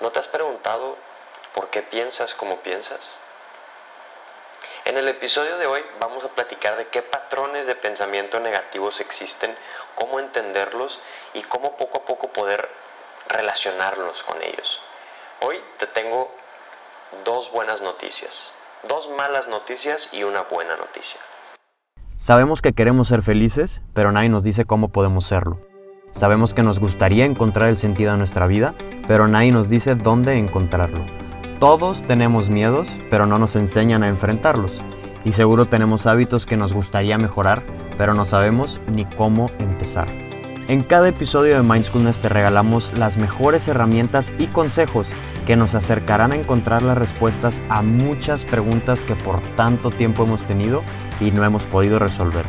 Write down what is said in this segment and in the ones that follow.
¿No te has preguntado por qué piensas como piensas? En el episodio de hoy vamos a platicar de qué patrones de pensamiento negativos existen, cómo entenderlos y cómo poco a poco poder relacionarlos con ellos. Hoy te tengo dos buenas noticias, dos malas noticias y una buena noticia. Sabemos que queremos ser felices, pero nadie nos dice cómo podemos serlo. Sabemos que nos gustaría encontrar el sentido a nuestra vida, pero nadie nos dice dónde encontrarlo. Todos tenemos miedos, pero no nos enseñan a enfrentarlos. Y seguro tenemos hábitos que nos gustaría mejorar, pero no sabemos ni cómo empezar. En cada episodio de Mindfulness te regalamos las mejores herramientas y consejos que nos acercarán a encontrar las respuestas a muchas preguntas que por tanto tiempo hemos tenido y no hemos podido resolver.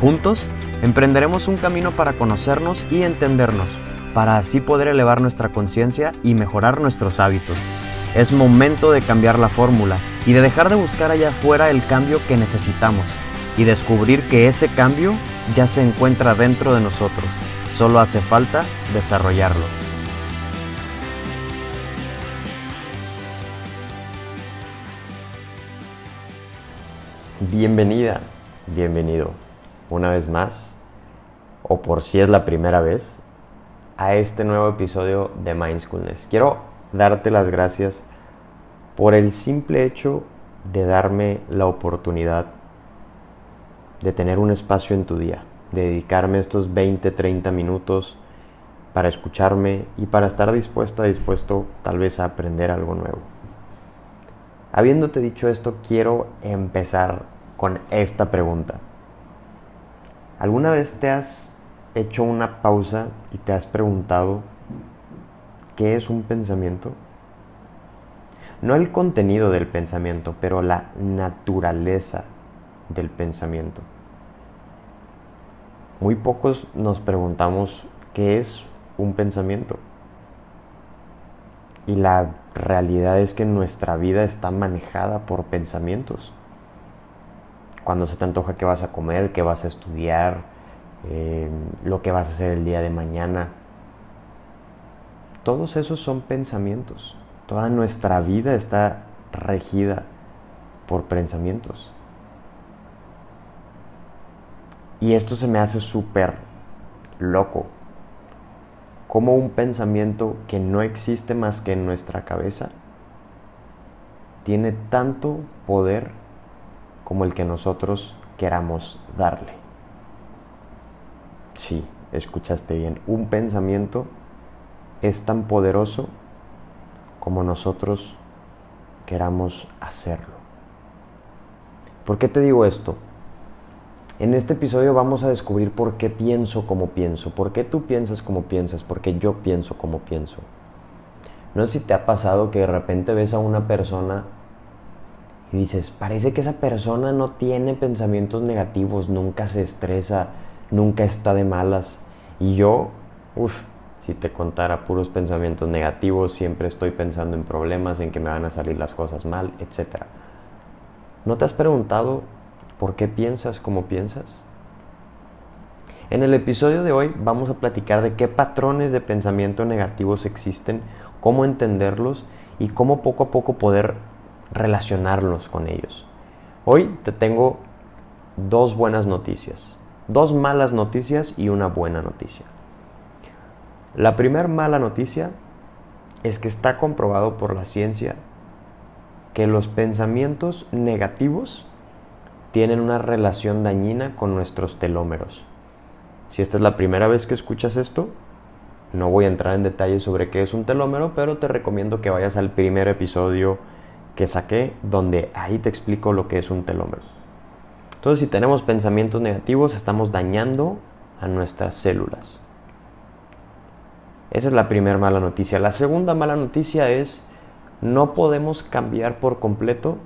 Juntos, emprenderemos un camino para conocernos y entendernos para así poder elevar nuestra conciencia y mejorar nuestros hábitos. Es momento de cambiar la fórmula y de dejar de buscar allá afuera el cambio que necesitamos y descubrir que ese cambio ya se encuentra dentro de nosotros. Solo hace falta desarrollarlo. Bienvenida, bienvenido una vez más, o por si es la primera vez, a este nuevo episodio de Mindfulness. Quiero darte las gracias por el simple hecho de darme la oportunidad de tener un espacio en tu día, de dedicarme estos 20, 30 minutos para escucharme y para estar dispuesta, dispuesto tal vez a aprender algo nuevo. Habiéndote dicho esto, quiero empezar con esta pregunta. ¿Alguna vez te has hecho una pausa y te has preguntado qué es un pensamiento? No el contenido del pensamiento, pero la naturaleza del pensamiento. Muy pocos nos preguntamos qué es un pensamiento. Y la realidad es que nuestra vida está manejada por pensamientos. Cuando se te antoja qué vas a comer, qué vas a estudiar, eh, lo que vas a hacer el día de mañana. Todos esos son pensamientos. Toda nuestra vida está regida por pensamientos. Y esto se me hace súper loco. Como un pensamiento que no existe más que en nuestra cabeza tiene tanto poder como el que nosotros queramos darle. Sí, escuchaste bien. Un pensamiento es tan poderoso como nosotros queramos hacerlo. ¿Por qué te digo esto? En este episodio vamos a descubrir por qué pienso como pienso, por qué tú piensas como piensas, por qué yo pienso como pienso. No sé si te ha pasado que de repente ves a una persona y dices, parece que esa persona no tiene pensamientos negativos, nunca se estresa, nunca está de malas. Y yo, uff, si te contara puros pensamientos negativos, siempre estoy pensando en problemas, en que me van a salir las cosas mal, etc. ¿No te has preguntado por qué piensas como piensas? En el episodio de hoy vamos a platicar de qué patrones de pensamiento negativos existen, cómo entenderlos y cómo poco a poco poder relacionarlos con ellos. Hoy te tengo dos buenas noticias. Dos malas noticias y una buena noticia. La primera mala noticia es que está comprobado por la ciencia que los pensamientos negativos tienen una relación dañina con nuestros telómeros. Si esta es la primera vez que escuchas esto, no voy a entrar en detalles sobre qué es un telómero, pero te recomiendo que vayas al primer episodio que saqué donde ahí te explico lo que es un telómero. Entonces, si tenemos pensamientos negativos, estamos dañando a nuestras células. Esa es la primera mala noticia. La segunda mala noticia es no podemos cambiar por completo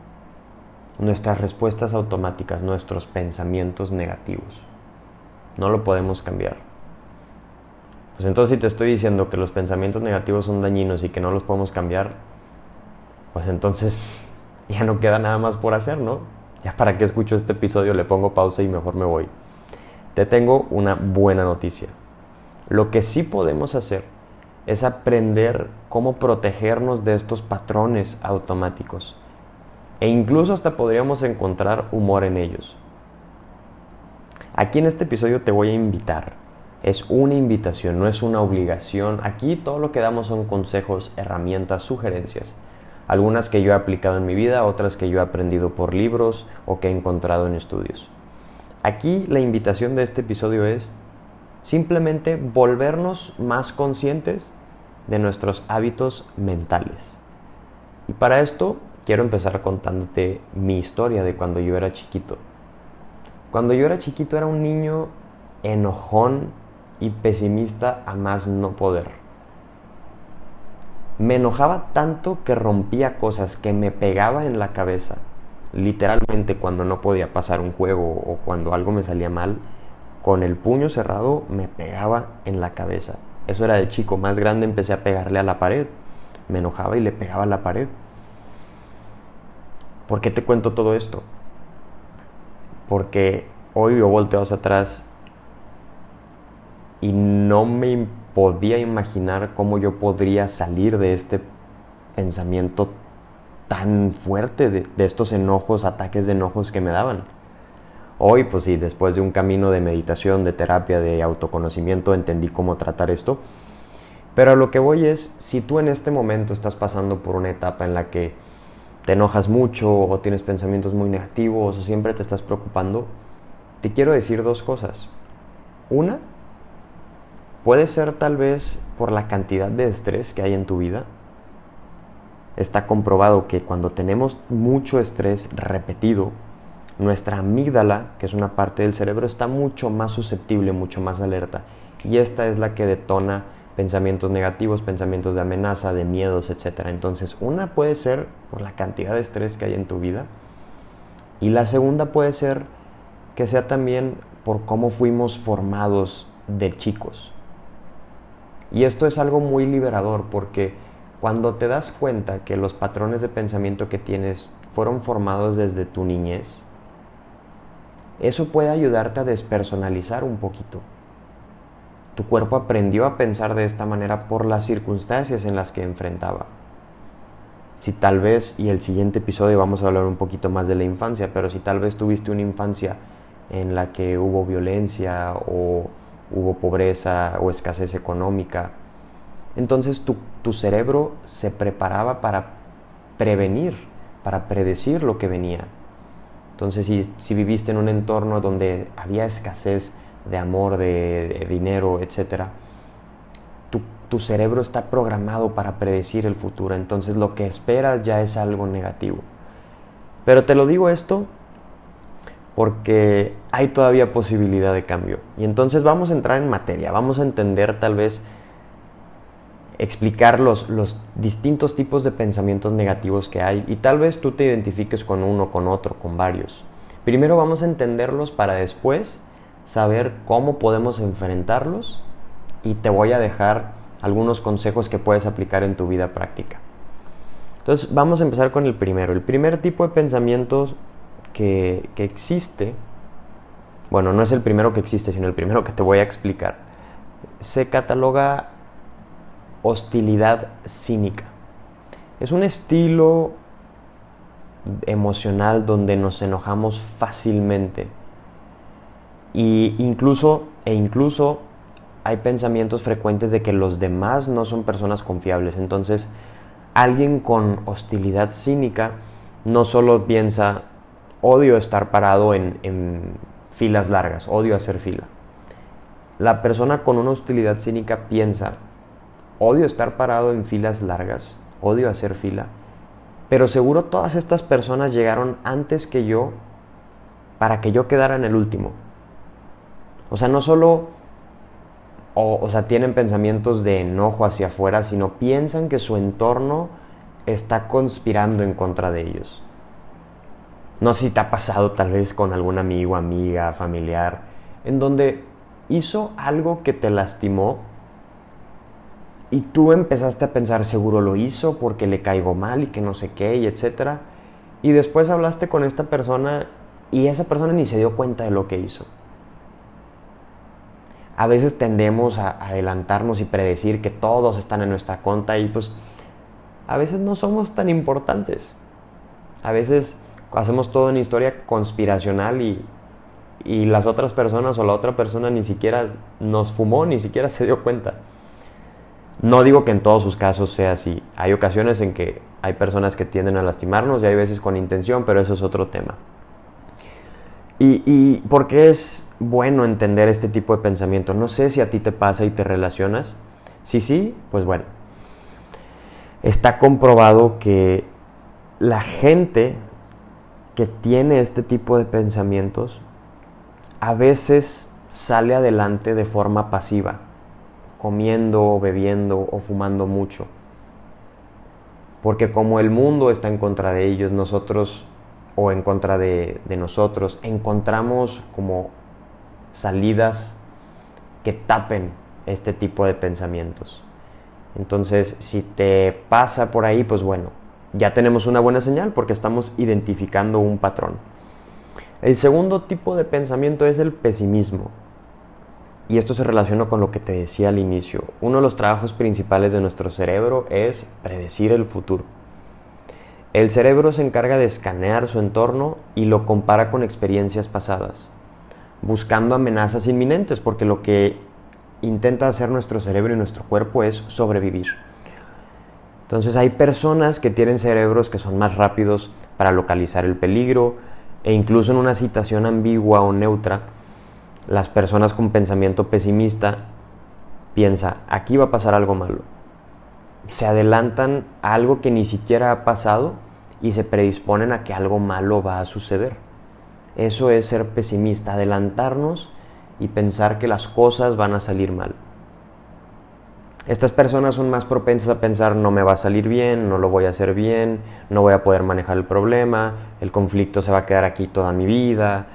nuestras respuestas automáticas, nuestros pensamientos negativos. No lo podemos cambiar. Pues entonces si te estoy diciendo que los pensamientos negativos son dañinos y que no los podemos cambiar, pues entonces ya no queda nada más por hacer, ¿no? Ya para qué escucho este episodio, le pongo pausa y mejor me voy. Te tengo una buena noticia. Lo que sí podemos hacer es aprender cómo protegernos de estos patrones automáticos. E incluso hasta podríamos encontrar humor en ellos. Aquí en este episodio te voy a invitar. Es una invitación, no es una obligación. Aquí todo lo que damos son consejos, herramientas, sugerencias. Algunas que yo he aplicado en mi vida, otras que yo he aprendido por libros o que he encontrado en estudios. Aquí la invitación de este episodio es simplemente volvernos más conscientes de nuestros hábitos mentales. Y para esto quiero empezar contándote mi historia de cuando yo era chiquito. Cuando yo era chiquito era un niño enojón y pesimista a más no poder. Me enojaba tanto que rompía cosas, que me pegaba en la cabeza. Literalmente cuando no podía pasar un juego o cuando algo me salía mal, con el puño cerrado me pegaba en la cabeza. Eso era de chico. Más grande empecé a pegarle a la pared. Me enojaba y le pegaba a la pared. ¿Por qué te cuento todo esto? Porque hoy yo volteo hacia atrás y no me podía imaginar cómo yo podría salir de este pensamiento tan fuerte, de, estos enojos, ataques de enojos que me daban. Hoy, pues sí, después de un camino de meditación, de terapia, de autoconocimiento, entendí cómo tratar esto. Pero a lo que voy es, si tú en este momento estás pasando por una etapa en la que te enojas mucho o tienes pensamientos muy negativos o siempre te estás preocupando, te quiero decir dos cosas. Una, puede ser tal vez por la cantidad de estrés que hay en tu vida. Está comprobado que cuando tenemos mucho estrés repetido, nuestra amígdala, que es una parte del cerebro, está mucho más susceptible, mucho más alerta. Y esta es la que detona pensamientos negativos, pensamientos de amenaza, de miedos, etc. Entonces, una puede ser por la cantidad de estrés que hay en tu vida. Y la segunda puede ser que sea también por cómo fuimos formados de chicos. Y esto es algo muy liberador porque cuando te das cuenta que los patrones de pensamiento que tienes fueron formados desde tu niñez, eso puede ayudarte a despersonalizar un poquito. Tu cuerpo aprendió a pensar de esta manera por las circunstancias en las que enfrentaba. Si tal vez, y el siguiente episodio vamos a hablar un poquito más de la infancia, pero si tal vez tuviste una infancia en la que hubo violencia o hubo pobreza o escasez económica, entonces tu, tu cerebro se preparaba para prevenir, para predecir lo que venía. Entonces, si, viviste en un entorno donde había escasez de amor, de, dinero, etc., tu, tu, cerebro está programado para predecir el futuro. Entonces, lo que esperas ya es algo negativo. Pero te lo digo esto porque hay todavía posibilidad de cambio. Y entonces vamos a entrar en materia, vamos a entender tal vez explicar los, los, distintos tipos de pensamientos negativos que hay y tal vez tú te identifiques con uno, con otro, con varios. Primero vamos a entenderlos para después saber cómo podemos enfrentarlos y te voy a dejar algunos consejos que puedes aplicar en tu vida práctica. Entonces vamos a empezar con el primero. El primer tipo de pensamientos que, existe, bueno, no es el primero que existe, sino el primero que te voy a explicar, se cataloga hostilidad cínica. Es un estilo emocional donde nos enojamos fácilmente. Y incluso, e incluso hay pensamientos frecuentes de que los demás no son personas confiables. Entonces, alguien con hostilidad cínica no solo piensa, odio estar parado en, filas largas, odio hacer fila. La persona con una hostilidad cínica piensa, Odio estar parado en filas largas, odio hacer fila, pero seguro todas estas personas llegaron antes que yo para que yo quedara en el último. O sea, no solo o, sea, tienen pensamientos de enojo hacia afuera, sino piensan que su entorno está conspirando en contra de ellos. No sé si te ha pasado tal vez con algún amigo, amiga, familiar, en donde hizo algo que te lastimó y tú empezaste a pensar, seguro lo hizo porque le caigo mal y que no sé qué y etcétera. Y después hablaste con esta persona y esa persona ni se dio cuenta de lo que hizo. a veces tendemos a adelantarnos y predecir que todos están en nuestra contra y pues a veces no somos tan importantes. A veces hacemos todo en historia conspiracional y, y las otras personas o la otra persona ni siquiera nos fumó, ni siquiera se dio cuenta. No digo que en todos sus casos sea así. Hay ocasiones en que hay personas que tienden a lastimarnos y hay veces con intención, pero eso es otro tema. ¿Y, y por qué es bueno entender este tipo de pensamiento? No sé si a ti te pasa y te relacionas. Si sí, pues bueno. Está comprobado que la gente que tiene este tipo de pensamientos a veces sale adelante de forma pasiva, comiendo, bebiendo o fumando mucho. Porque como el mundo está en contra de ellos, nosotros o en contra de, de nosotros, encontramos como salidas que tapen este tipo de pensamientos. Entonces, si te pasa por ahí, pues bueno, ya tenemos una buena señal porque estamos identificando un patrón. El segundo tipo de pensamiento es el pesimismo. Y esto se relaciona con lo que te decía al inicio. Uno de los trabajos principales de nuestro cerebro es predecir el futuro. El cerebro se encarga de escanear su entorno y lo compara con experiencias pasadas, buscando amenazas inminentes, porque lo que intenta hacer nuestro cerebro y nuestro cuerpo es sobrevivir. Entonces hay personas que tienen cerebros que son más rápidos para localizar el peligro e incluso en una situación ambigua o neutra, las personas con pensamiento pesimista piensa, aquí va a pasar algo malo. Se adelantan a algo que ni siquiera ha pasado y se predisponen a que algo malo va a suceder. Eso es ser pesimista, adelantarnos y pensar que las cosas van a salir mal. Estas personas son más propensas a pensar no me va a salir bien, no lo voy a hacer bien, no voy a poder manejar el problema, el conflicto se va a quedar aquí toda mi vida,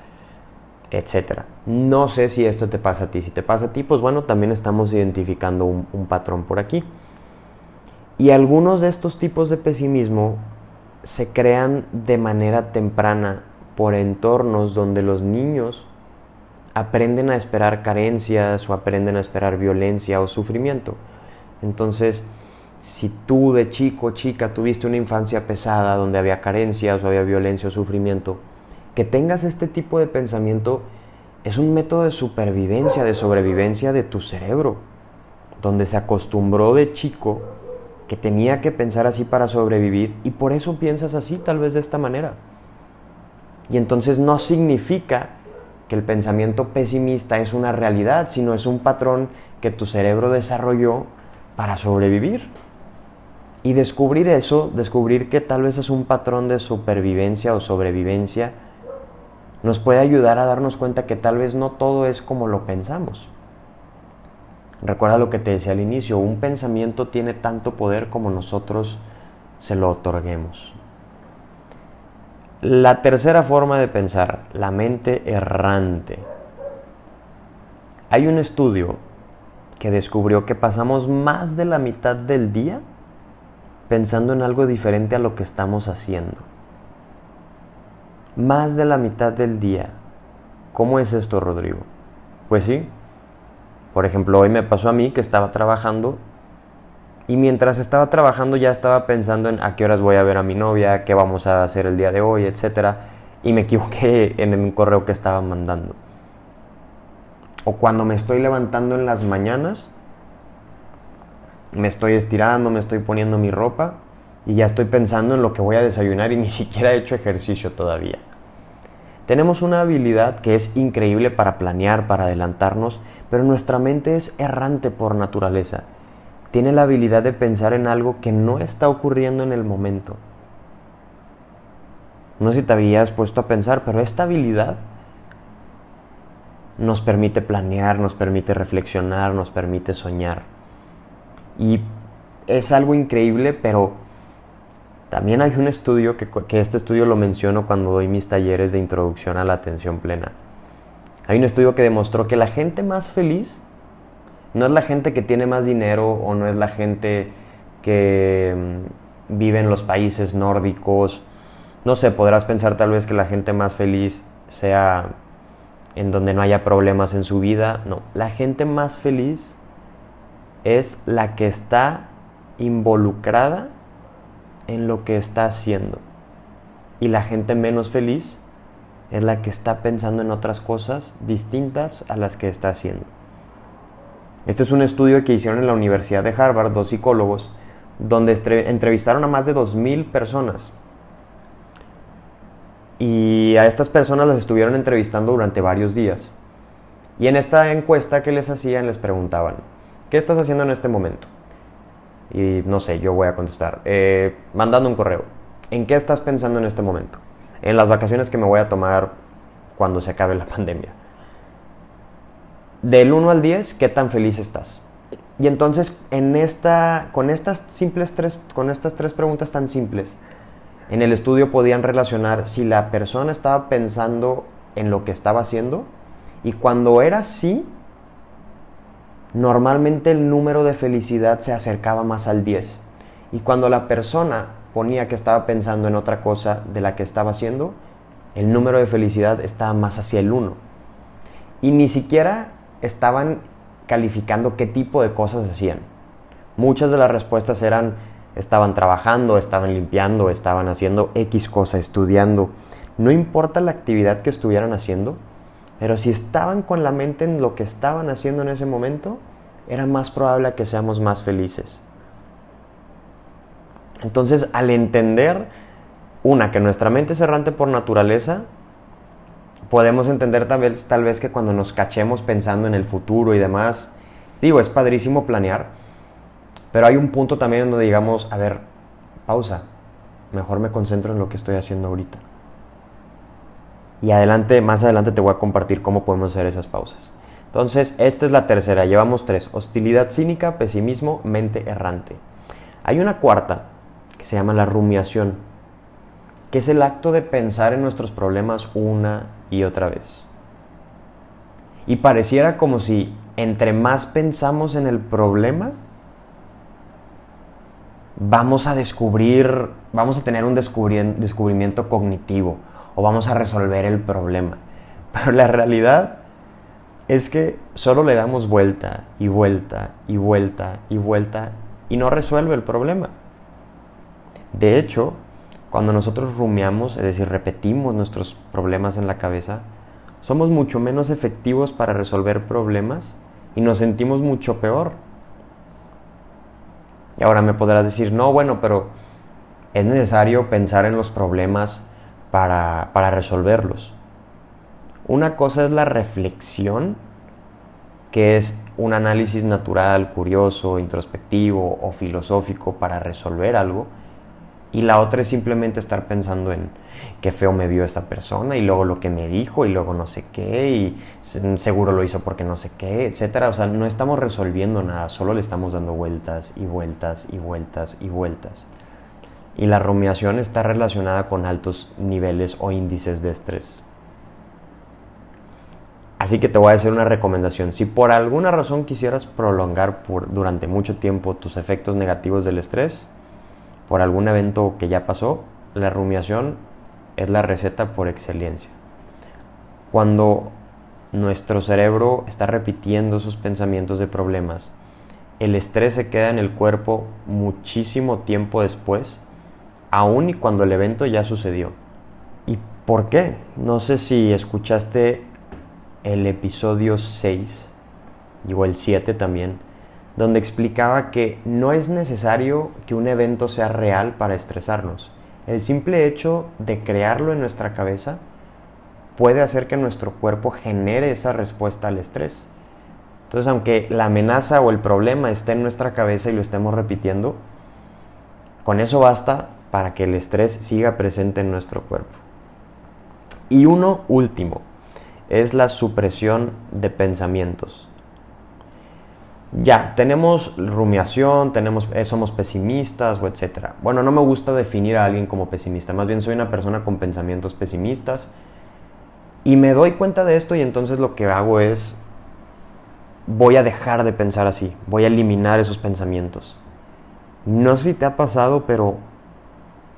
etc. No sé si esto te pasa a ti. Si te pasa a ti, pues bueno, también estamos identificando un, un patrón por aquí. Y algunos de estos tipos de pesimismo se crean de manera temprana por entornos donde los niños aprenden a esperar carencias o aprenden a esperar violencia o sufrimiento. Entonces, si tú de chico o chica tuviste una infancia pesada donde había carencias o había violencia o sufrimiento, que tengas este tipo de pensamiento es un método de supervivencia, de sobrevivencia de tu cerebro, donde se acostumbró de chico que tenía que pensar así para sobrevivir y por eso piensas así, tal vez de esta manera. Y entonces no significa que el pensamiento pesimista es una realidad, sino es un patrón que tu cerebro desarrolló para sobrevivir. Y descubrir eso, descubrir que tal vez es un patrón de supervivencia o sobrevivencia, nos puede ayudar a darnos cuenta que tal vez no todo es como lo pensamos. Recuerda lo que te decía al inicio, un pensamiento tiene tanto poder como nosotros se lo otorguemos. La tercera forma de pensar, la mente errante. Hay un estudio que descubrió que pasamos más de la mitad del día pensando en algo diferente a lo que estamos haciendo. Más de la mitad del día. ¿Cómo es esto, Rodrigo? Pues sí, por ejemplo, hoy me pasó a mí que estaba trabajando y mientras estaba trabajando ya estaba pensando en a qué horas voy a ver a mi novia, qué vamos a hacer el día de hoy, etc. Y me equivoqué en el correo que estaba mandando. O cuando me estoy levantando en las mañanas, me estoy estirando, me estoy poniendo mi ropa y ya estoy pensando en lo que voy a desayunar y ni siquiera he hecho ejercicio todavía. Tenemos una habilidad que es increíble para planear, para adelantarnos, pero nuestra mente es errante por naturaleza. Tiene la habilidad de pensar en algo que no está ocurriendo en el momento. No sé si te habías puesto a pensar, pero esta habilidad nos permite planear, nos permite reflexionar, nos permite soñar. Y es algo increíble, pero también hay un estudio, que, este estudio lo menciono cuando doy mis talleres de introducción a la atención plena. Hay un estudio que demostró que la gente más feliz no es la gente que tiene más dinero o no es la gente que mm, vive en los países nórdicos. No sé, podrás pensar tal vez que la gente más feliz sea en donde no haya problemas en su vida. No, la gente más feliz es la que está involucrada en lo que está haciendo. Y la gente menos feliz es la que está pensando en otras cosas distintas a las que está haciendo. Este es un estudio que hicieron en la Universidad de Harvard, dos psicólogos, donde entrevistaron a más de 2.000 personas. Y a estas personas las estuvieron entrevistando durante varios días. Y en esta encuesta que les hacían les preguntaban, ¿qué estás haciendo en este momento? Y no sé, yo voy a contestar, eh, mandando un correo. ¿En qué estás pensando en este momento? En las vacaciones que me voy a tomar cuando se acabe la pandemia. Del 1 al 10, ¿qué tan feliz estás? Y entonces, en esta, con, estas simples tres, con estas tres preguntas tan simples, en el estudio podían relacionar si la persona estaba pensando en lo que estaba haciendo y cuando era así, normalmente el número de felicidad se acercaba más al 10. Y cuando la persona ponía que estaba pensando en otra cosa de la que estaba haciendo, el número de felicidad estaba más hacia el 1. Y ni siquiera estaban calificando qué tipo de cosas hacían. Muchas de las respuestas eran estaban trabajando, estaban limpiando, estaban haciendo X cosa, estudiando. No importa la actividad que estuvieran haciendo, pero si estaban con la mente en lo que estaban haciendo en ese momento, era más probable que seamos más felices. Entonces, al entender, una, que nuestra mente es errante por naturaleza, podemos entender tal vez, tal vez que cuando nos cachemos pensando en el futuro y demás, digo, es padrísimo planear, pero hay un punto también donde digamos, a ver, pausa, mejor me concentro en lo que estoy haciendo ahorita. Y adelante, más adelante te voy a compartir cómo podemos hacer esas pausas. Entonces, esta es la tercera, llevamos tres, hostilidad cínica, pesimismo, mente errante. Hay una cuarta que se llama la rumiación, que es el acto de pensar en nuestros problemas una y otra vez. Y pareciera como si entre más pensamos en el problema, vamos a descubrir, vamos a tener un descubrimiento cognitivo o vamos a resolver el problema. Pero la realidad es que solo le damos vuelta y vuelta y vuelta y vuelta y no resuelve el problema. De hecho, cuando nosotros rumiamos, es decir, repetimos nuestros problemas en la cabeza, somos mucho menos efectivos para resolver problemas y nos sentimos mucho peor. Y ahora me podrás decir, no, bueno, pero es necesario pensar en los problemas para, resolverlos. Una cosa es la reflexión, que es un análisis natural, curioso, introspectivo o filosófico para resolver algo. Y la otra es simplemente estar pensando en qué feo me vio esta persona y luego lo que me dijo y luego no sé qué y seguro lo hizo porque no sé qué, etcétera. O sea, no estamos resolviendo nada, solo le estamos dando vueltas y vueltas y vueltas y vueltas. Y la rumiación está relacionada con altos niveles o índices de estrés. Así que te voy a hacer una recomendación. Si por alguna razón quisieras prolongar por, durante mucho tiempo tus efectos negativos del estrés, por algún evento que ya pasó, la rumiación es la receta por excelencia. Cuando nuestro cerebro está repitiendo sus pensamientos de problemas, el estrés se queda en el cuerpo muchísimo tiempo después aún y cuando el evento ya sucedió. ¿Y por qué? No sé si escuchaste el episodio 6 o el 7 también, donde explicaba que no es necesario que un evento sea real para estresarnos. El simple hecho de crearlo en nuestra cabeza puede hacer que nuestro cuerpo genere esa respuesta al estrés. Entonces, aunque la amenaza o el problema esté en nuestra cabeza y lo estemos repitiendo, con eso basta para que el estrés siga presente en nuestro cuerpo. Y uno último es la supresión de pensamientos. Ya, tenemos rumiación, tenemos, eh, somos pesimistas o etcétera. Bueno, no me gusta definir a alguien como pesimista, más bien soy una persona con pensamientos pesimistas y me doy cuenta de esto y entonces lo que hago es voy a dejar de pensar así, voy a eliminar esos pensamientos. No sé si te ha pasado, pero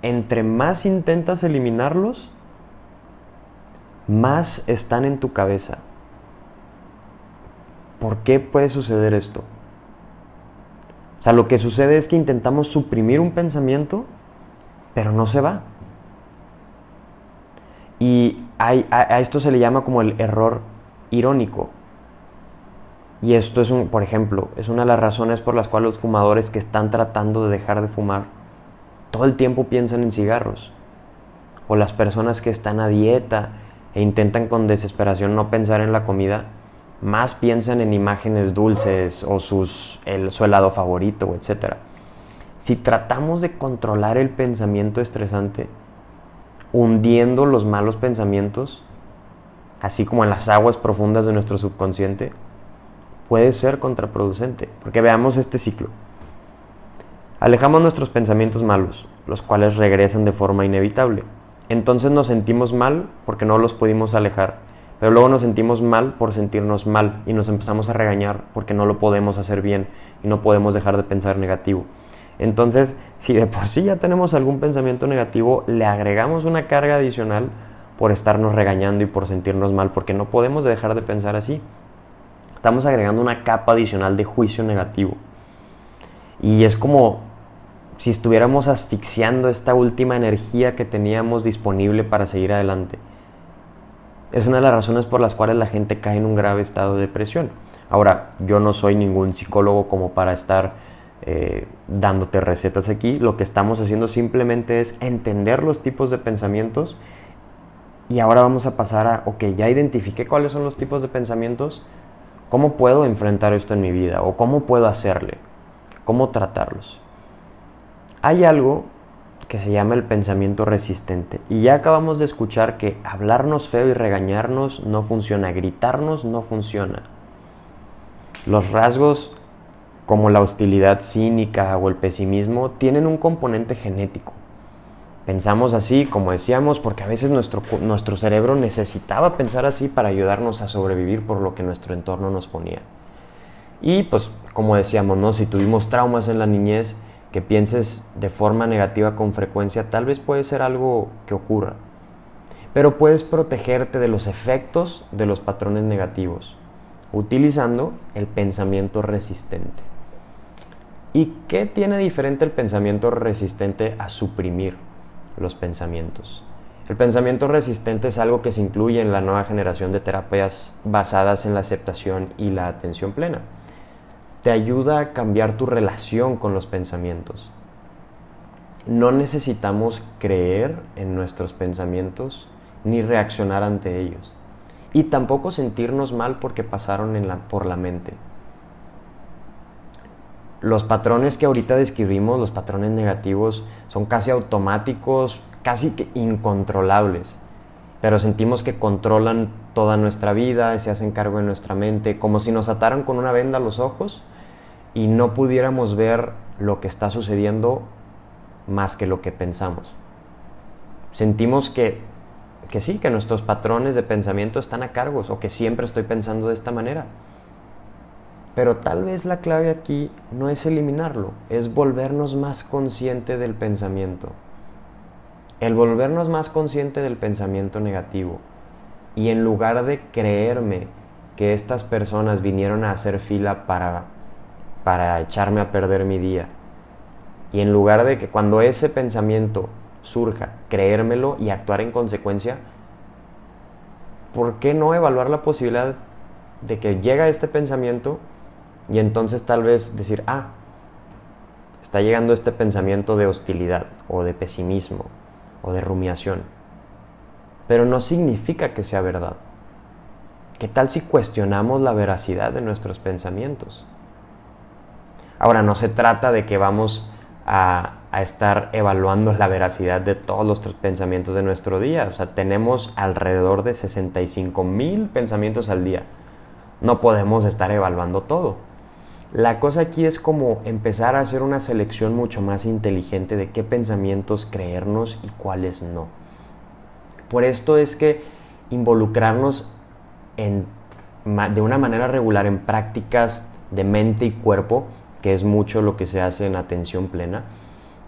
entre más intentas eliminarlos, más están en tu cabeza. ¿Por qué puede suceder esto? O sea, lo que sucede es que intentamos suprimir un pensamiento, pero no se va. Y a, esto se le llama como el error irónico. Y esto es un, por ejemplo, es una de las razones por las cuales los fumadores que están tratando de dejar de fumar todo el tiempo piensan en cigarros. O las personas que están a dieta e intentan con desesperación no pensar en la comida, más piensan en imágenes dulces o sus, el, su helado favorito, etc. Si tratamos de controlar el pensamiento estresante, hundiendo los malos pensamientos, así como en las aguas profundas de nuestro subconsciente, puede ser contraproducente. Porque veamos este ciclo. Alejamos nuestros pensamientos malos, los cuales regresan de forma inevitable. Entonces nos sentimos mal porque no los pudimos alejar pero luego nos sentimos mal por sentirnos mal y nos empezamos a regañar porque no lo podemos hacer bien y no podemos dejar de pensar negativo. Entonces, si de por sí ya tenemos algún pensamiento negativo, le agregamos una carga adicional por estarnos regañando y por sentirnos mal, porque no podemos dejar de pensar así. Estamos agregando una capa adicional de juicio negativo. Y es como si estuviéramos asfixiando esta última energía que teníamos disponible para seguir adelante es una de las razones por las cuales la gente cae en un grave estado de depresión. Ahora, yo no soy ningún psicólogo como para estar eh, dándote recetas aquí. Lo que estamos haciendo simplemente es entender los tipos de pensamientos y ahora vamos a pasar a, ok, ya identifiqué cuáles son los tipos de pensamientos, ¿cómo puedo enfrentar esto en mi vida? ¿O cómo puedo hacerle? ¿Cómo tratarlos? Hay algo que se llama el pensamiento resistente. Y ya acabamos de escuchar que hablarnos feo y regañarnos no funciona, gritarnos no funciona. Los rasgos como la hostilidad cínica o el pesimismo tienen un componente genético. Pensamos así, como decíamos, porque a veces nuestro, nuestro cerebro necesitaba pensar así para ayudarnos a sobrevivir por lo que nuestro entorno nos ponía. Y pues, como decíamos, ¿no? si tuvimos traumas en la niñez, que pienses de forma negativa con frecuencia, tal vez puede ser algo que ocurra. Pero puedes protegerte de los efectos de los patrones negativos utilizando el pensamiento resistente. ¿Y qué tiene diferente el pensamiento resistente a suprimir los pensamientos? El pensamiento resistente es algo que se incluye en la nueva generación de terapias basadas en la aceptación y la atención plena te ayuda a cambiar tu relación con los pensamientos. No necesitamos creer en nuestros pensamientos ni reaccionar ante ellos. Y tampoco sentirnos mal porque pasaron por la mente. Los patrones que ahorita describimos, los patrones negativos, son casi automáticos, casi incontrolables. Pero sentimos que controlan toda nuestra vida, se hacen cargo de nuestra mente, como si nos ataran con una venda a los ojos y no pudiéramos ver lo que está sucediendo más que lo que pensamos. Sentimos que, que sí, que nuestros patrones de pensamiento están a cargo o que siempre estoy pensando de esta manera. Pero tal vez la clave aquí no es eliminarlo, es volvernos más consciente del pensamiento. El volvernos más consciente del pensamiento negativo. Y en lugar de creerme que estas personas vinieron a hacer fila para para echarme a perder mi día. Y en lugar de que cuando ese pensamiento surja, creérmelo y actuar en consecuencia, ¿por qué no evaluar la posibilidad de que llega este pensamiento y entonces tal vez decir, ah, está llegando este pensamiento de hostilidad o de pesimismo o de rumiación? Pero no significa que sea verdad. ¿Qué tal si cuestionamos la veracidad de nuestros pensamientos? Ahora, no se trata de que vamos a, estar evaluando la veracidad de todos los pensamientos de nuestro día. O sea, tenemos alrededor de 65 mil pensamientos al día. No podemos estar evaluando todo. La cosa aquí es como empezar a hacer una selección mucho más inteligente de qué pensamientos creernos y cuáles no. Por esto es que involucrarnos de una manera regular en prácticas de mente y cuerpo que es mucho lo que se hace en atención plena,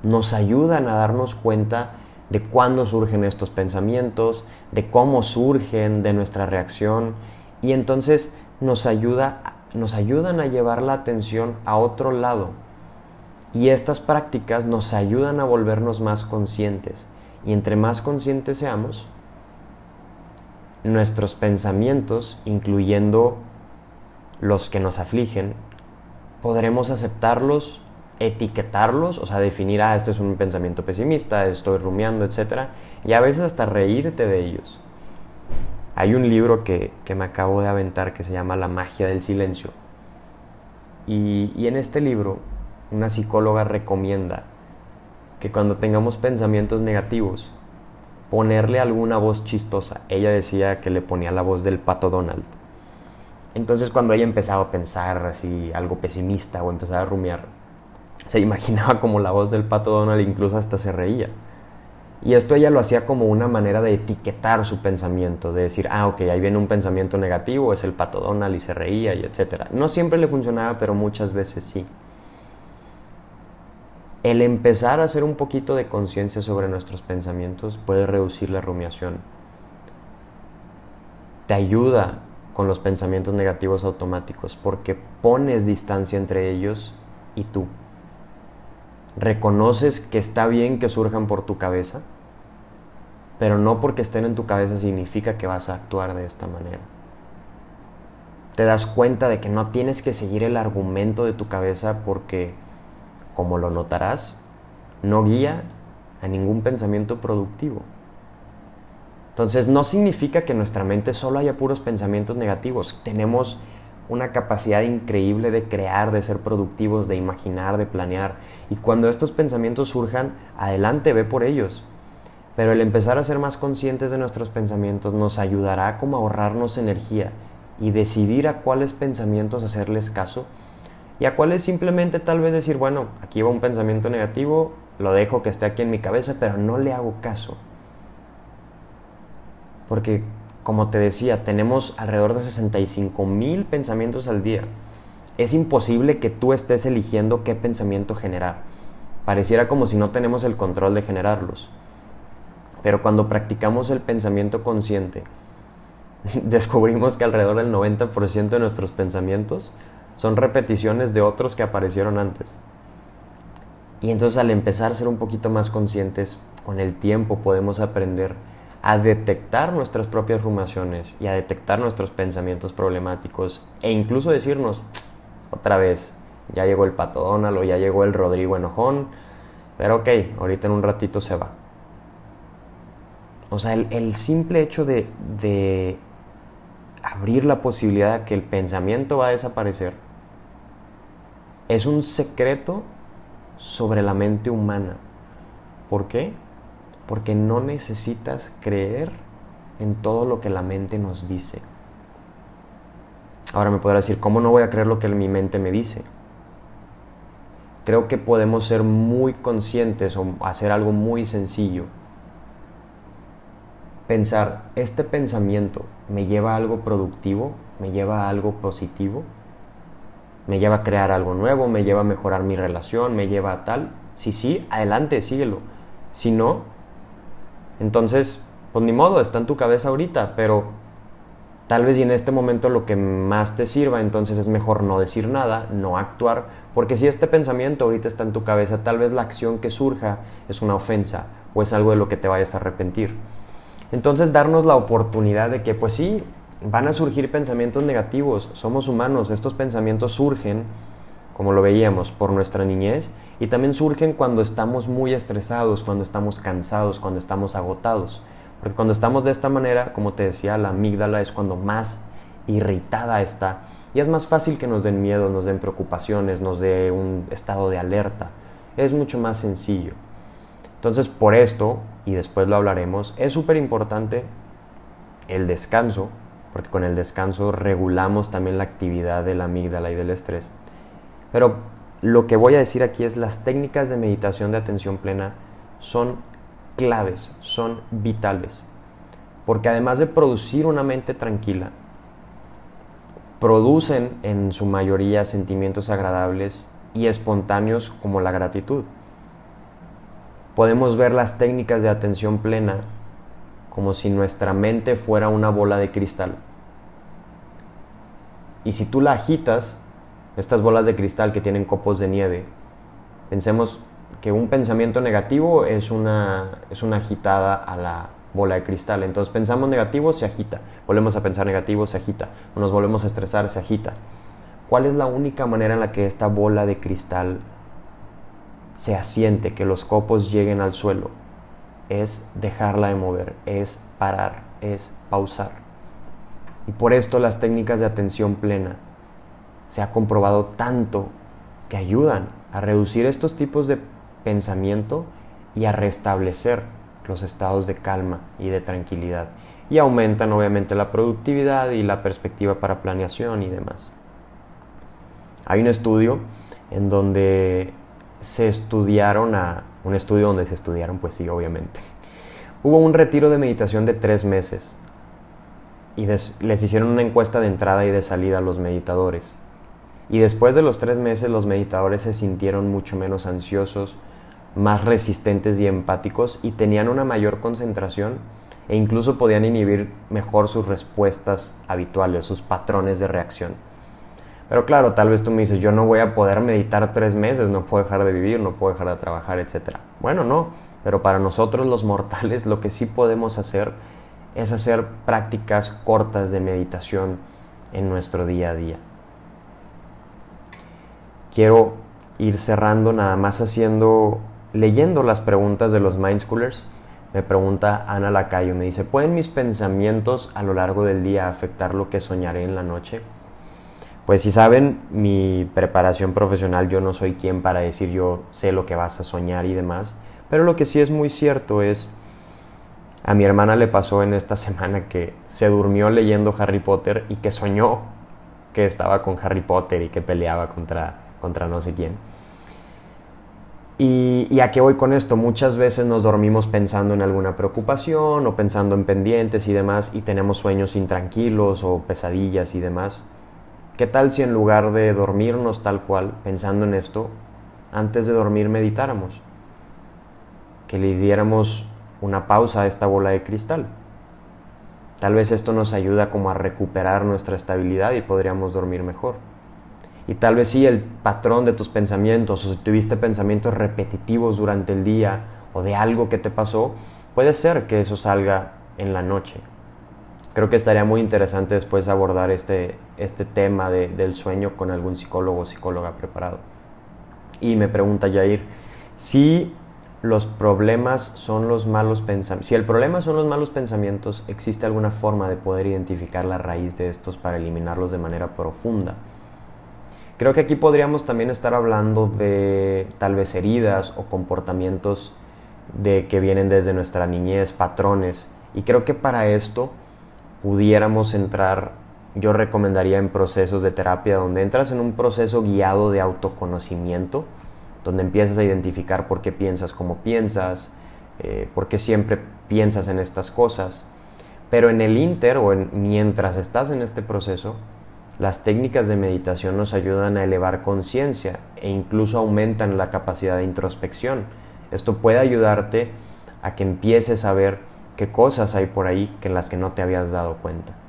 nos ayudan a darnos cuenta de cuándo surgen estos pensamientos, de cómo surgen, de nuestra reacción, y entonces nos ayuda nos ayudan a llevar la atención a otro lado. Y estas prácticas nos ayudan a volvernos más conscientes. Y entre más conscientes seamos, nuestros pensamientos, incluyendo los que nos afligen, podremos aceptarlos, etiquetarlos, o sea, definir, ah, esto es un pensamiento pesimista, estoy rumiando, etc. Y a veces hasta reírte de ellos. Hay un libro que, me acabo de aventar que se llama La magia del silencio. Y, y en este libro, una psicóloga recomienda que cuando tengamos pensamientos negativos, ponerle alguna voz chistosa. Ella decía que le ponía la voz del pato Donald. Entonces cuando ella empezaba a pensar así algo pesimista o empezaba a rumiar, se imaginaba como la voz del pato Donald, incluso hasta se reía. Y esto ella lo hacía como una manera de etiquetar su pensamiento, de decir, ah, ok, ahí viene un pensamiento negativo, es el pato Donald y se reía y etc. No siempre le funcionaba, pero muchas veces sí. El empezar a hacer un poquito de conciencia sobre nuestros pensamientos puede reducir la rumiación. Te ayuda con los pensamientos negativos automáticos porque pones distancia entre ellos y tú. Reconoces que está bien que surjan por tu cabeza pero no porque estén en tu cabeza significa que vas a actuar de esta manera. Te das cuenta de que no tienes que seguir el argumento de tu cabeza porque, como lo notarás, no guía a ningún pensamiento productivo. Entonces no significa que en nuestra mente solo haya puros pensamientos negativos. Tenemos una capacidad increíble de crear, de ser productivos, de imaginar, de planear. Y cuando estos pensamientos surjan, adelante, ve por ellos. Pero el empezar a ser más conscientes de nuestros pensamientos nos ayudará como a ahorrarnos energía y decidir a cuáles pensamientos hacerles caso y a cuáles simplemente tal vez decir, bueno, aquí va un pensamiento negativo, lo dejo que esté aquí en mi cabeza, pero no le hago caso. Porque, como te decía, tenemos alrededor de 65 mil pensamientos al día. Es imposible que tú estés eligiendo qué pensamiento generar. Pareciera como si no tenemos el control de generarlos. Pero cuando practicamos el pensamiento consciente, descubrimos que alrededor del 90% de nuestros pensamientos son repeticiones de otros que aparecieron antes. Y entonces al empezar a ser un poquito más conscientes, con el tiempo podemos aprender a detectar nuestras propias rumiaciones y a detectar nuestros pensamientos problemáticos e incluso decirnos, otra vez, ya llegó el pato Donald ya llegó el Rodrigo enojón, pero ok, ahorita en un ratito se va. O sea, el, simple hecho de, de abrir la posibilidad de que el pensamiento va a desaparecer es un secreto sobre la mente humana. ¿Por qué? Porque no necesitas creer en todo lo que la mente nos dice. Ahora me podrá decir, ¿cómo no voy a creer lo que mi mente me dice? Creo que podemos ser muy conscientes o hacer algo muy sencillo pensar, este pensamiento me lleva a algo productivo, me lleva a algo positivo, me lleva a crear algo nuevo, me lleva a mejorar mi relación, me lleva a tal. Si sí, adelante, síguelo. Si no, entonces, pues ni modo, está en tu cabeza ahorita, pero tal vez y en este momento lo que más te sirva, entonces es mejor no decir nada, no actuar, porque si este pensamiento ahorita está en tu cabeza, tal vez la acción que surja es una ofensa o es algo de lo que te vayas a arrepentir. Entonces darnos la oportunidad de que pues sí, van a surgir pensamientos negativos, somos humanos, estos pensamientos surgen, como lo veíamos, por nuestra niñez y también surgen cuando estamos muy estresados, cuando estamos cansados, cuando estamos agotados. Porque cuando estamos de esta manera, como te decía, la amígdala es cuando más irritada está y es más fácil que nos den miedo, nos den preocupaciones, nos dé un estado de alerta. Es mucho más sencillo. Entonces, por esto, y después lo hablaremos, es súper importante el descanso, porque con el descanso regulamos también la actividad de la amígdala y del estrés. Pero lo que voy a decir aquí es las técnicas de meditación de atención plena son claves, son vitales, porque además de producir una mente tranquila, producen en su mayoría sentimientos agradables y espontáneos como la gratitud podemos ver las técnicas de atención plena como si nuestra mente fuera una bola de cristal. Y si tú la agitas, estas bolas de cristal que tienen copos de nieve, pensemos que un pensamiento negativo es una, es una agitada a la bola de cristal. Entonces pensamos negativo, se agita. Volvemos a pensar negativo, se agita. Nos volvemos a estresar, se agita. ¿Cuál es la única manera en la que esta bola de cristal se asiente, que los copos lleguen al suelo? Es dejarla de mover, es parar, es pausar. Y por esto las técnicas de atención plena se ha comprobado tanto que ayudan a reducir estos tipos de pensamiento y a restablecer los estados de calma y de tranquilidad. Y aumentan obviamente la productividad y la perspectiva para planeación y demás. Hay un estudio en donde se estudiaron a... Un estudio donde se estudiaron, pues sí, obviamente. Hubo un retiro de meditación de tres meses y les hicieron una encuesta de entrada y de salida a los meditadores. Y después de los tres meses los meditadores se sintieron mucho menos ansiosos, más resistentes y empáticos y tenían una mayor concentración e incluso podían inhibir mejor sus respuestas habituales, sus patrones de reacción. Pero claro, tal vez tú me dices, yo no voy a poder meditar tres meses, no puedo dejar de vivir, no puedo dejar de trabajar, etc. Bueno, no, pero para nosotros los mortales lo que sí podemos hacer es hacer prácticas cortas de meditación en nuestro día a día. Quiero ir cerrando nada más haciendo, leyendo las preguntas de los Mindschoolers. Me pregunta Ana Lacayo, me dice, ¿pueden mis pensamientos a lo largo del día afectar lo que soñaré en la noche? Pues si saben mi preparación profesional, yo no soy quien para decir yo sé lo que vas a soñar y demás, pero lo que sí es muy cierto es, a mi hermana le pasó en esta semana que se durmió leyendo Harry Potter y que soñó que estaba con Harry Potter y que peleaba contra, contra no sé quién. Y, y, a qué voy con esto? Muchas veces nos dormimos pensando en alguna preocupación o pensando en pendientes y demás y tenemos sueños intranquilos o pesadillas y demás. ¿Qué tal si en lugar de dormirnos tal cual, pensando en esto, antes de dormir meditáramos? Que le diéramos una pausa a esta bola de cristal. Tal vez esto nos ayuda como a recuperar nuestra estabilidad y podríamos dormir mejor. Y tal vez sí el patrón de tus pensamientos o si tuviste pensamientos repetitivos durante el día o de algo que te pasó, puede ser que eso salga en la noche creo que estaría muy interesante después abordar este, este tema del sueño con algún psicólogo o psicóloga preparado. Y me pregunta Jair, si los problemas son los malos pensamientos, si el problema son los malos pensamientos, ¿existe alguna forma de poder identificar la raíz de estos para eliminarlos de manera profunda? Creo que aquí podríamos también estar hablando de tal vez heridas o comportamientos de que vienen desde nuestra niñez, patrones. Y creo que para esto pudiéramos entrar, yo recomendaría en procesos de terapia donde entras en un proceso guiado de autoconocimiento, donde empiezas a identificar por qué piensas como piensas, eh, por qué siempre piensas en estas cosas. Pero en el inter o mientras estás en este proceso, las técnicas de meditación nos ayudan a elevar conciencia e incluso aumentan la capacidad de introspección. Esto puede ayudarte a que empieces a ver qué cosas hay por ahí que en las que no te habías dado cuenta.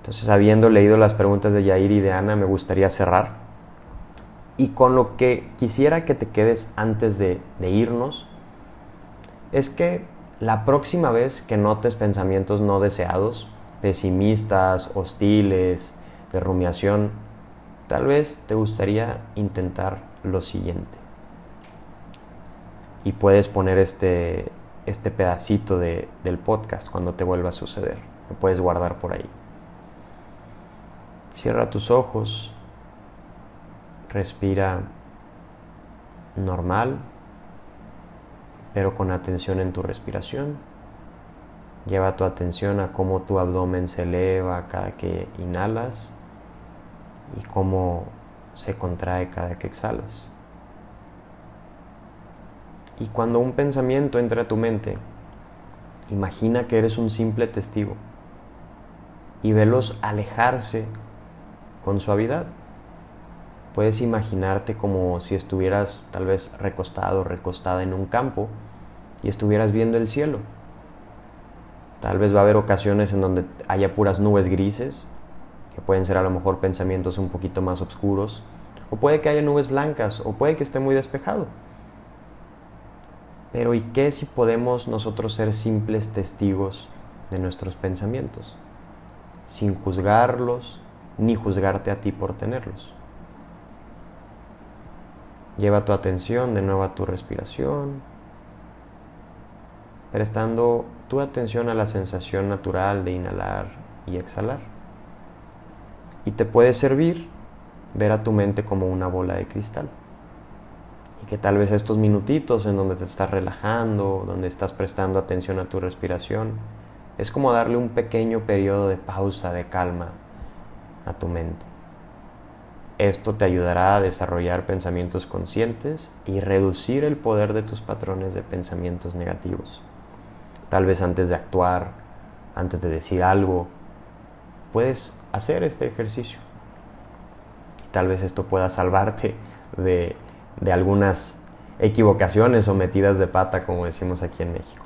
Entonces, habiendo leído las preguntas de Yair y de Ana, me gustaría cerrar. Y con lo que quisiera que te quedes antes de, de irnos, es que la próxima vez que notes pensamientos no deseados, pesimistas, hostiles, de rumiación, tal vez te gustaría intentar lo siguiente. Y puedes poner este, este pedacito de, del podcast cuando te vuelva a suceder. Lo puedes guardar por ahí. Cierra tus ojos, respira normal, pero con atención en tu respiración. Lleva tu atención a cómo tu abdomen se eleva cada que inhalas y cómo se contrae cada que exhalas. Y cuando un pensamiento entra a tu mente, imagina que eres un simple testigo y velos alejarse con suavidad. Puedes imaginarte como si estuvieras tal vez recostado, recostada en un campo y estuvieras viendo el cielo. Tal vez va a haber ocasiones en donde haya puras nubes grises que pueden ser a lo mejor pensamientos un poquito más oscuros, o puede que haya nubes blancas, o puede que esté muy despejado. Pero ¿y qué si podemos nosotros ser simples testigos de nuestros pensamientos, sin juzgarlos ni juzgarte a ti por tenerlos? Lleva tu atención de nuevo a tu respiración, prestando tu atención a la sensación natural de inhalar y exhalar. Y te puede servir ver a tu mente como una bola de cristal. Y que tal vez estos minutitos en donde te estás relajando, donde estás prestando atención a tu respiración, es como darle un pequeño periodo de pausa, de calma a tu mente. Esto te ayudará a desarrollar pensamientos conscientes y reducir el poder de tus patrones de pensamientos negativos. Tal vez antes de actuar, antes de decir algo, puedes hacer este ejercicio. Tal vez esto pueda salvarte de, de algunas equivocaciones o metidas de pata, como decimos aquí en México.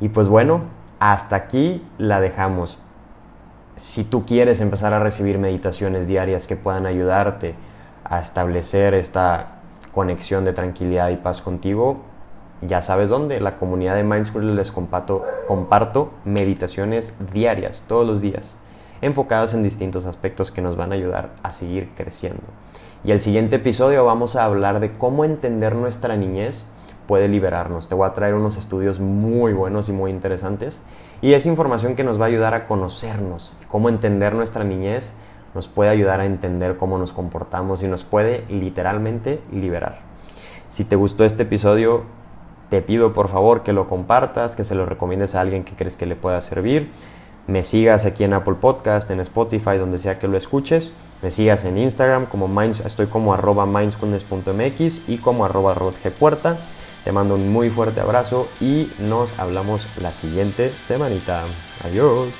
Y pues bueno, hasta aquí la dejamos. Si tú quieres empezar a recibir meditaciones diarias que puedan ayudarte a establecer esta conexión de tranquilidad y paz contigo, ya sabes dónde, la comunidad de Mindschool les comparto, comparto meditaciones diarias, todos los días, enfocadas en distintos aspectos que nos van a ayudar a seguir creciendo. Y el siguiente episodio vamos a hablar de cómo entender nuestra niñez puede liberarnos. Te voy a traer unos estudios muy buenos y muy interesantes. Y es información que nos va a ayudar a conocernos, cómo entender nuestra niñez, nos puede ayudar a entender cómo nos comportamos y nos puede literalmente liberar. Si te gustó este episodio, te pido por favor que lo compartas, que se lo recomiendes a alguien que crees que le pueda servir. Me sigas aquí en Apple Podcast, en Spotify, donde sea que lo escuches. Me sigas en Instagram, como minds, estoy como arroba y como arroba rodgpuerta. Te mando un muy fuerte abrazo y nos hablamos la siguiente semanita. Adiós.